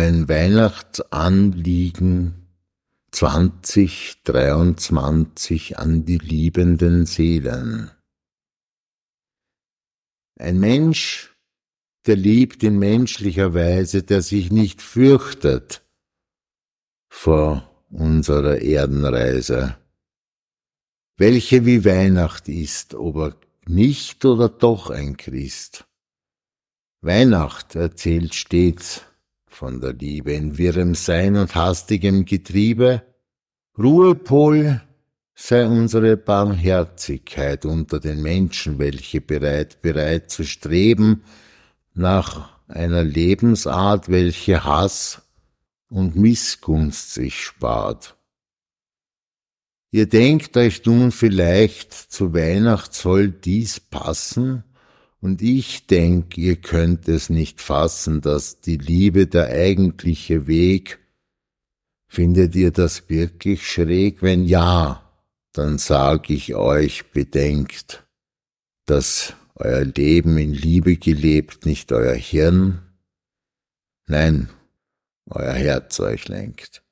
mein Weihnachtsanliegen 2023 an die liebenden Seelen. Ein Mensch, der liebt in menschlicher Weise, der sich nicht fürchtet vor unserer Erdenreise, welche wie Weihnacht ist, ob er nicht oder doch ein Christ. Weihnacht erzählt stets von der Liebe in wirrem Sein und hastigem Getriebe. Ruhepol sei unsere Barmherzigkeit unter den Menschen, welche bereit, bereit zu streben nach einer Lebensart, welche Hass und Missgunst sich spart. Ihr denkt euch nun vielleicht, zu Weihnacht soll dies passen, und ich denk, ihr könnt es nicht fassen, dass die Liebe der eigentliche Weg. Findet ihr das wirklich schräg? Wenn ja, dann sag ich euch, bedenkt, dass euer Leben in Liebe gelebt nicht euer Hirn, nein, euer Herz euch lenkt.